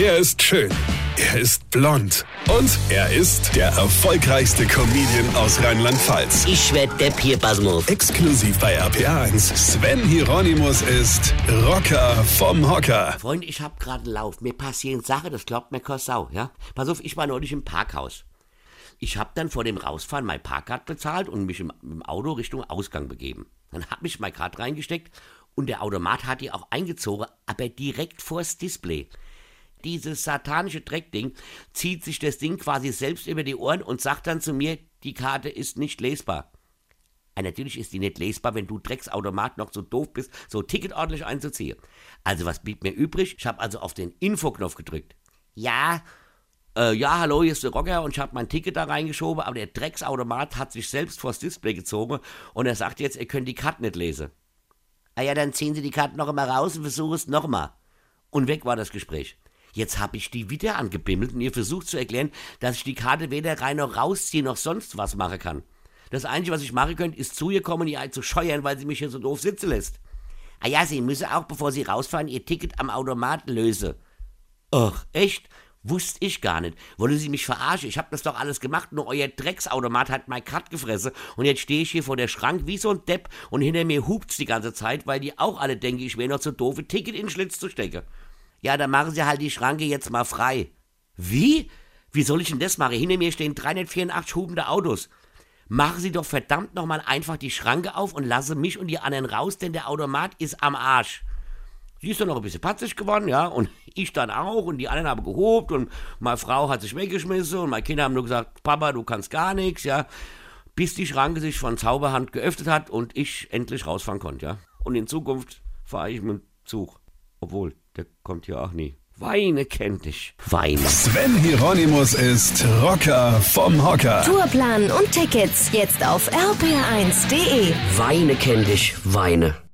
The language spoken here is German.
Er ist schön. Er ist blond. Und er ist der erfolgreichste Comedian aus Rheinland-Pfalz. Ich werd der Pierpasmus. Exklusiv bei RPA1. Sven Hieronymus ist Rocker vom Hocker. Freund, ich hab grad einen Lauf. Mir passieren Sachen, das glaubt mir kein Sau, ja? Pass auf, ich war neulich im Parkhaus. Ich hab dann vor dem Rausfahren mein Parkcard bezahlt und mich im, im Auto Richtung Ausgang begeben. Dann hab ich mein Card reingesteckt und der Automat hat die auch eingezogen, aber direkt vors Display. Dieses satanische Dreckding zieht sich das Ding quasi selbst über die Ohren und sagt dann zu mir, die Karte ist nicht lesbar. Ja, natürlich ist die nicht lesbar, wenn du Drecksautomat noch so doof bist, so Ticket ordentlich einzuziehen. Also was blieb mir übrig? Ich habe also auf den Infoknopf gedrückt. Ja, äh, ja, hallo, hier ist der Rocker und ich habe mein Ticket da reingeschoben, aber der Drecksautomat hat sich selbst vors Display gezogen und er sagt jetzt, ihr könnt die Karte nicht lesen. Ah ja, dann ziehen Sie die Karte noch einmal raus und versuchen es nochmal. Und weg war das Gespräch. Jetzt habe ich die wieder angebimmelt und ihr versucht zu erklären, dass ich die Karte weder rein noch rausziehen noch sonst was machen kann. Das Einzige, was ich machen könnte, ist zu ihr kommen und ihr zu scheuern, weil sie mich hier so doof sitzen lässt. Ah ja, Sie müssen auch, bevor Sie rausfahren, Ihr Ticket am Automat lösen. Ach, echt? Wusste ich gar nicht. Wollen Sie mich verarschen? Ich hab das doch alles gemacht, nur euer Drecksautomat hat mein Cut gefressen und jetzt stehe ich hier vor der Schrank wie so ein Depp und hinter mir hupt's die ganze Zeit, weil die auch alle denken, ich wäre noch zu doof, ein Ticket in den Schlitz zu stecken. Ja, dann machen Sie halt die Schranke jetzt mal frei. Wie? Wie soll ich denn das machen? Hinter mir stehen 384 hubende Autos. Machen Sie doch verdammt nochmal einfach die Schranke auf und lassen mich und die anderen raus, denn der Automat ist am Arsch. Sie ist dann noch ein bisschen patzig geworden, ja, und ich dann auch, und die anderen haben gehobt, und meine Frau hat sich weggeschmissen, und meine Kinder haben nur gesagt, Papa, du kannst gar nichts, ja, bis die Schranke sich von Zauberhand geöffnet hat und ich endlich rausfahren konnte, ja. Und in Zukunft fahre ich mit dem Zug. Obwohl, der kommt ja auch nie. Weine kennt dich. Weine. Sven Hieronymus ist Rocker vom Hocker. Tourplan und Tickets jetzt auf rpr1.de. Weine kennt dich. Weine.